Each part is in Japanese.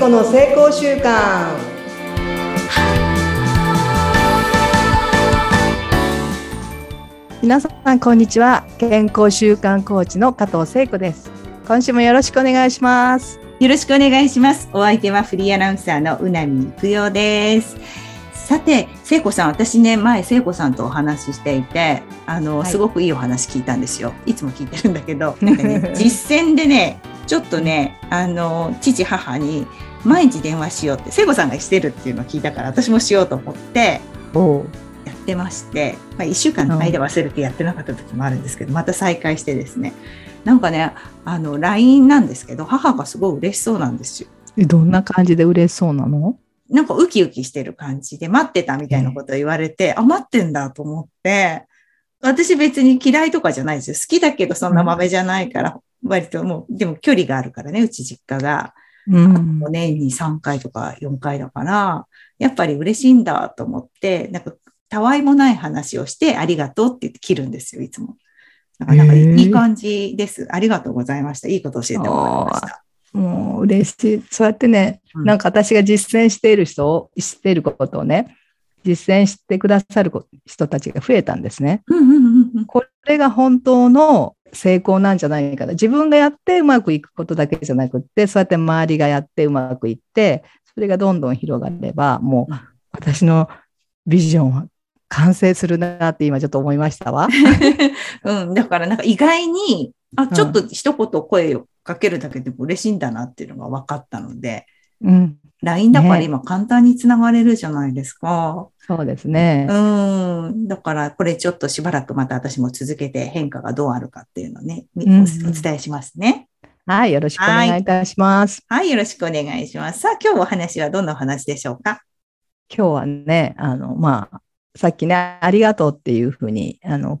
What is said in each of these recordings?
子の成功習慣皆さんこんにちは。健康習慣コーチの加藤聖子です。今週もよろしくお願いします。よろしくお願いします。お相手はフリーアナウンサーのうなみくよです。さて、聖子さん、私ね、前、聖子さんとお話ししていて、あの、はい、すごくいいお話聞いたんですよ。いつも聞いてるんだけど、なんかね、実践でね、ちょっとね、あの、父、母に、毎日電話しようって、聖子さんがしてるっていうのを聞いたから、私もしようと思って、やってまして、まあ、1週間の間忘れてやってなかった時もあるんですけど、また再開してですね、なんかね、あの、LINE なんですけど、母がすごい嬉しそうなんですよ。どんな感じで嬉しそうなの？なんかウキウキしてる感じで待ってたみたいなことを言われて、あ、待ってんだと思って、私別に嫌いとかじゃないですよ。好きだけどそんな豆じゃないから、割ともう、でも距離があるからね、うち実家が。うん、年に3回とか4回だから、やっぱり嬉しいんだと思って、なんか、たわいもない話をして、ありがとうって言って切るんですよ、いつも。なんか、なんかいい感じです。ありがとうございました。いいこと教えてもらいました。もう嬉しい。そうやってね、うん、なんか私が実践している人を、知っていることをね、実践してくださる人たちが増えたんですね。これが本当の成功なんじゃないかな。自分がやってうまくいくことだけじゃなくって、そうやって周りがやってうまくいって、それがどんどん広がれば、もう私のビジョンは完成するなって今ちょっと思いましたわ。うん、だからなんか意外に、あ、ちょっと一言声をかけるだけでも嬉しいんだなっていうのが分かったので、うん。LINE だから今簡単につながれるじゃないですか。ね、そうですね。うん。だからこれちょっとしばらくまた私も続けて変化がどうあるかっていうのをね、うん、お伝えしますね。はい、よろしくお願いいたします、はい。はい、よろしくお願いします。さあ、今日お話はどんなお話でしょうか？今日はね、あの、まあ、さっきね、ありがとうっていうふうに、あの、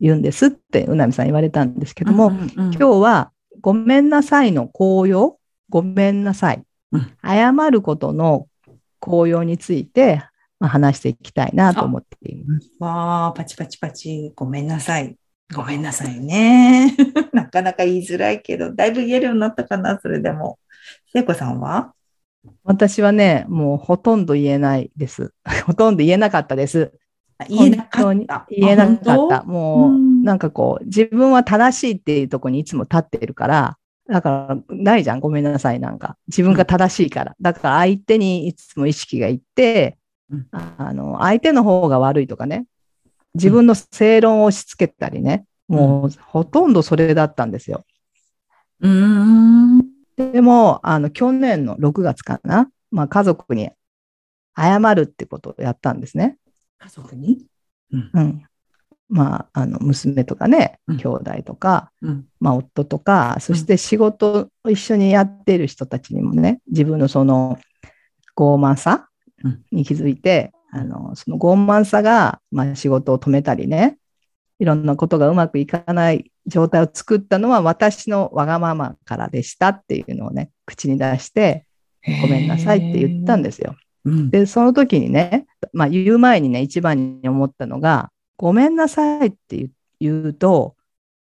言うんですって、うなみさん言われたんですけども、うんうんうん、今日は、ごめんなさいの効用、ごめんなさい、うん、謝ることの効用について、まあ、話していきたいなと思っています。わあ、パチパチパチ、ごめんなさい。ごめんなさいね。なかなか言いづらいけど、だいぶ言えるようになったかな、それでも。聖子さんは？私はね、もうほとんど言えないです。ほとんど言えなかったです。言えなかった。言えなかった。もう、なんかこう、自分は正しいっていうところにいつも立ってるから、だから、ないじゃん。ごめんなさい。なんか。自分が正しいから。だから相手にいつも意識がいって、あの、相手の方が悪いとかね。自分の正論を押し付けたりね。もう、ほとんどそれだったんですよ。うん。でも、あの、去年の6月かな。まあ、家族に謝るってことをやったんですね。家族に、うん、うん、まあ、あの娘とかね、兄弟とか、うん、まあ、夫とか、そして仕事を一緒にやっている人たちにもね、自分のその傲慢さに気づいて、あのその傲慢さが、まあ、仕事を止めたりね、いろんなことがうまくいかない状態を作ったのは私のわがままからでしたっていうのをね、口に出して、ごめんなさいって言ったんですよ。で、その時にね、まあ言う前にね、一番に思ったのが、ごめんなさいって言うと、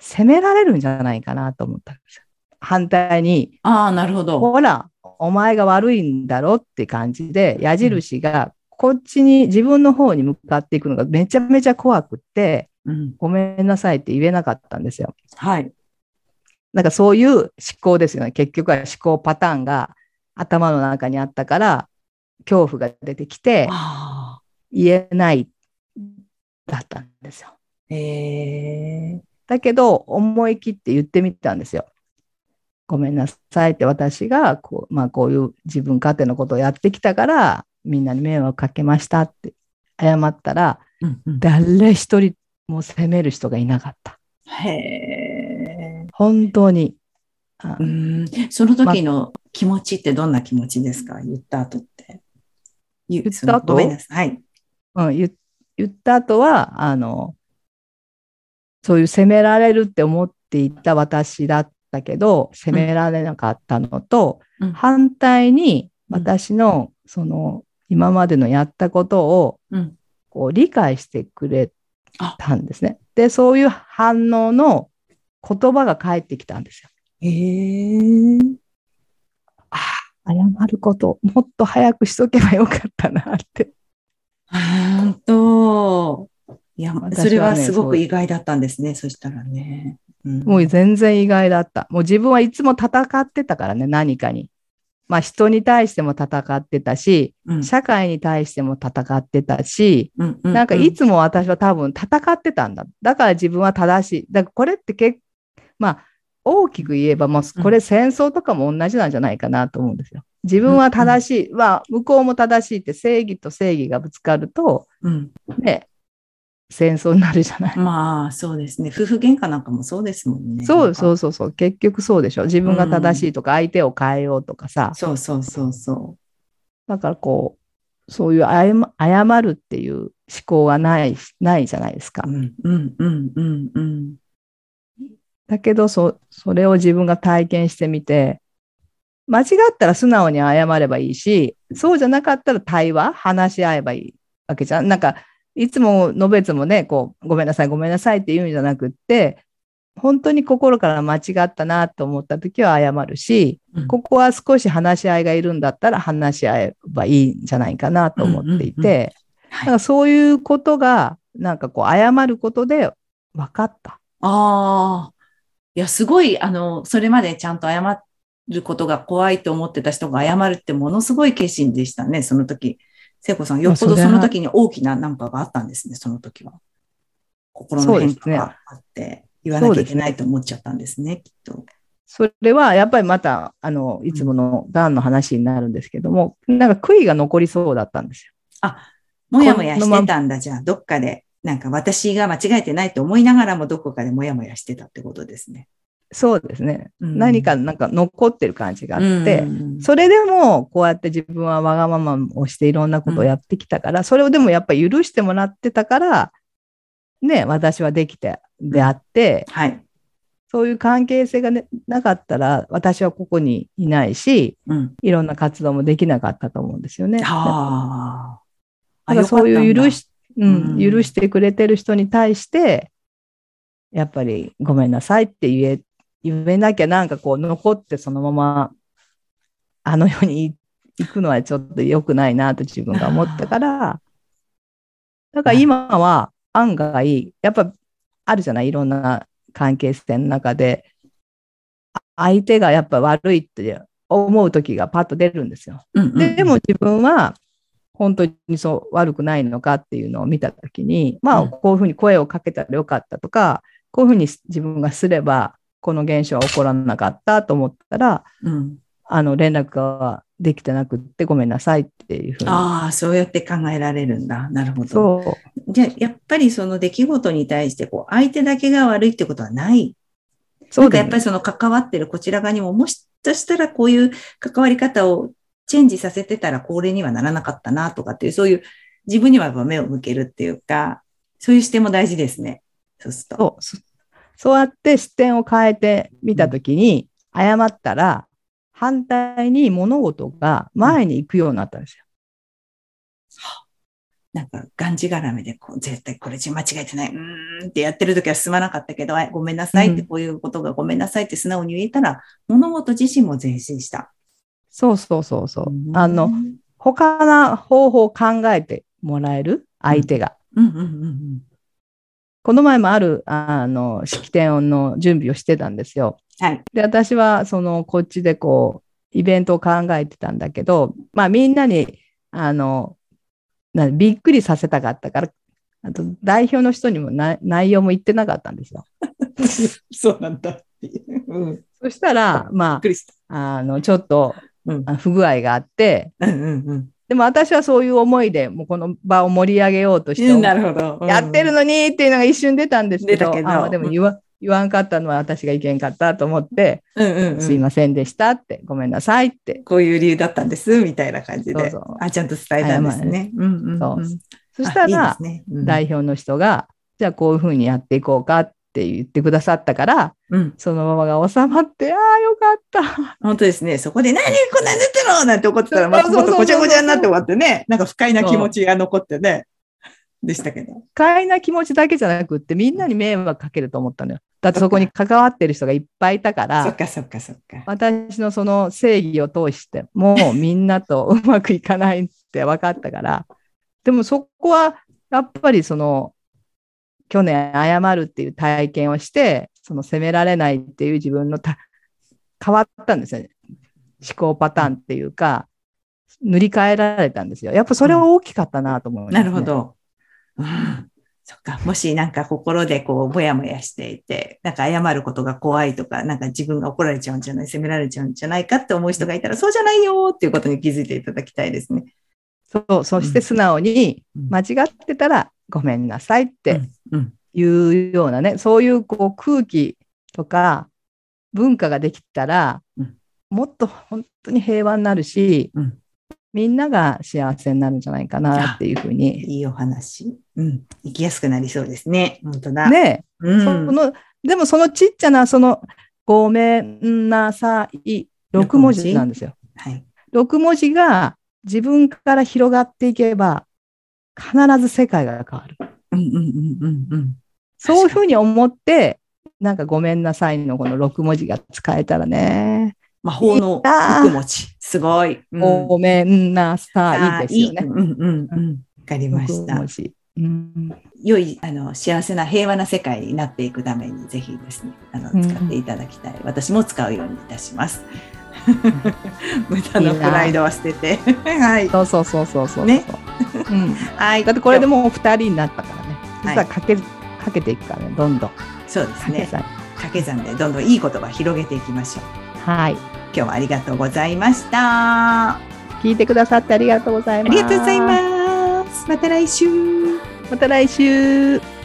責められるんじゃないかなと思ったんですよ。反対に、ああ、なるほど。ほら、お前が悪いんだろって感じで、矢印がこっちに自分の方に向かっていくのがめちゃめちゃ怖くって、うん、ごめんなさいって言えなかったんですよ。はい。なんかそういう思考ですよね。結局は思考パターンが頭の中にあったから、恐怖が出てきて、言えないだったんですよ。へだけど、思い切って言ってみたんですよ。ごめんなさいって私がこう,、まあ、こういう自分勝手のことをやってきたからみんなに迷惑かけましたって謝ったら、うんうん、誰一人も責める人がいなかった。へ本当に。うんその時の気持ちってどんな気持ちですか？言った後って。言った後？ごめんなさい。うん、言言った後は、あの、そういう責められるって思っていた私だったけど、責められなかったのと、うん、反対に私の、その、今までのやったことを、こう理解してくれたんですね。で、そういう反応の言葉が返ってきたんですよ。へえー。あ謝ること、もっと早くしとけばよかったなって。本当。いや、ねそれはすごく意外だったんですね。そしたらね。うんもう全然意外だった。もう自分はいつも戦ってたからね、何かに。まあ人に対しても戦ってたし、うん社会に対しても戦ってたし、うんうなんかいつも私は多分戦ってたんだ。だから自分は正しい。だからこれって結まあ大きく言えばもうこれ戦争とかも同じなんじゃないかなと思うんですよ。自分は正しい。まあ向こうも正しいって正義と正義がぶつかるとうんね、戦争になるじゃない。まあ、そうですね。夫婦喧嘩なんかもそうですもんね。そうそうそうそう。結局そうでしょ。自分が正しいとか相手を変えようとかさ。そうそうそうそだからこう、そういう謝謝るっていう思考がない、ないじゃないですかう。。うんうんうんうんうん。だけどそ、それを自分が体験してみて、間違ったら素直に謝ればいいし、そうじゃなかったら対話、話し合えばいいわけじゃん。なんか、いつものべつもね、こう、ごめんなさい、ごめんなさいって言うんじゃなくって、本当に心から間違ったなと思った時は謝るし、うんここは少し話し合いがいるんだったら話し合えばいいんじゃないかなと思っていうんうんからそういうことが、なんかこう、謝ることで分かった。ああ。いや、すごい、あの、それまでちゃんと謝ることが怖いと思ってた人が謝るってものすごい決心でしたね、その時。聖子さん、よっぽどその時に大きななんかがあったんですね、その時は。心の変化があって、言わなきゃいけないと思っちゃったんですね、きっと。それはやっぱりまた、あの、いつものがんの話になるんですけども、なんか悔いが残りそうだったんですよ。もやもやしてたんだ、じゃあ、どっかで。なんか私が間違えてないと思いながらもどこかでもやもやしてたってことですね。そうですね。うん何かなんか残ってる感じがあって、うんそれでもこうやって自分はわがままをしていろんなことをやってきたから、それをでもやっぱり許してもらってたから、ね、私はできてであって、はい。そういう関係性が、ね、なかったら私はここにいないし、うん。いろんな活動もできなかったと思うんですよね。ああ。だからそういう許しうん許してくれてる人に対して、やっぱりごめんなさいって言え、言えなきゃなんかこう残ってそのままあの世に行くのはちょっと良くないなと自分が思ったから、だから今は案外、やっぱあるじゃないいろんな関係性の中で、あ相手がやっぱ悪いって思う時がパッと出るんですよ。うんうんででも自分は本当にそう悪くないのかっていうのを見たときに、まうん。あこういうふうに声をかけたらよかったとか、こういうふうに自分がすればこの現象は起こらなかったと思ったら、うんあの連絡ができてなくってごめんなさいっていうふうに。ああ、そうやって考えられるんだ。なるほど。じゃあ、やっぱりその出来事に対して、こう、相手だけが悪いってことはない。そうですなんかやっぱりその関わってるこちら側にも、もしかしたらこういう関わり方をチェンジさせてたら、これにはならなかったなとかっていう、そういう自分には目を向けるっていうか、そういう視点も大事ですね。そうすると。そうそそうやって視点を変えてみたときに、謝ったら反対に物事が前に行くようになったんですよ。なんか、がんじがらめで、こう、絶対これ間違えてない。うーんってやってる時は進まなかったけど、あごめんなさいって、うんこういうことがごめんなさいって素直に言えたら、物事自身も前進した。そうそうそうそう。うんあの、他の方法を考えてもらえる？相手が。うんうんうんうん。この前もある、あの、式典の準備をしてたんですよ。はい。で、私は、その、こっちでこう、イベントを考えてたんだけど、まあ、みんなに、あの、なびっくりさせたかったから、あと、代表の人にもな内容も言ってなかったんですよ。そうなんだ。うん。そしたら、ま。あ、あの、ちょっとうん。あ不具合があって、うんうんうん。でも私はそういう思いで、もうこの場を盛り上げようとして、うんなるほど。うんやってるのにっていうのが一瞬出たんですけど、けどあでも言わ言わんかったのは私がいけんかったと思って、うんうんうん。すいませんでしたって、ごめんなさいって。こういう理由だったんです、みたいな感じで。そうそうあ、ちゃんと伝えたんですね。うんうんうん。そうそしたあいいねうん代表の人が、じゃあこういうふうにやっていこうかって言ってくださったから、うん。そのままが収まって、ああ、よかった。本当ですね。そこで、何こんなん出てろなんて怒ってたら、またもっとごちゃごちゃになって終わってね、なんか不快な気持ちが残ってね、でしたけど。不快な気持ちだけじゃなくって、みんなに迷惑かけると思ったのよ。だってそこに関わってる人がいっぱいいたか、そっかそっかそっか。私のその正義を通してもうみんなとうまくいかないって分かったから、でもそこはやっぱりその去年謝るっていう体験をして、その責められないっていう自分のた変わったんですよね。思考パターンっていうか、塗り替えられたんですよ。やっぱそれは大きかったなと思います、ねなるほ。ど。うんそっか。もしなんか心でこう、ぼやもやしていて、なんか謝ることが怖いとか、なんか自分が怒られちゃうんじゃない、責められちゃうんじゃないかって思う人がいたら、そうじゃないよっていうことに気づいていただきたいですね。そう、そして素直にうん間違ってたらごめんなさいってうん。いうようなね、そういうこう空気とか文化ができたら、うんもっと本当に平和になるし、うんみんなが幸せになるんじゃないかなっていうふうに。いいお話。うん。生きやすくなりそうですね。本当だ。。ね、うん。そのでもそのちっちゃなそのごめんなさい6文字なんですよ。はい。6文字が自分から広がっていけば必ず世界が変わる。うんうんうん。そういうふうに思って、なんかごめんなさいのこの6文字が使えたらね、魔法の福持ち。すごい。うんごめんなさいですよね。うんうんうん。わかりまし6た文。字。うん良い、あの、幸せな平和な世界になっていくために、ぜひですね、あの、うん使っていただきたい。私も使うようにいたします。無駄なプライドは捨てて。はい。そうそうそうそうそう。ねうん。はい。だってこれでも。もう2人になったからね。そしたらかけ、かけていくからね、どんどん。そうですね。掛け算でどんどんいい言葉広げていきましょう。はい。今日はありがとうございました。あ聞いてくださってありがとうございます。りがとうございます。また来週。また来週。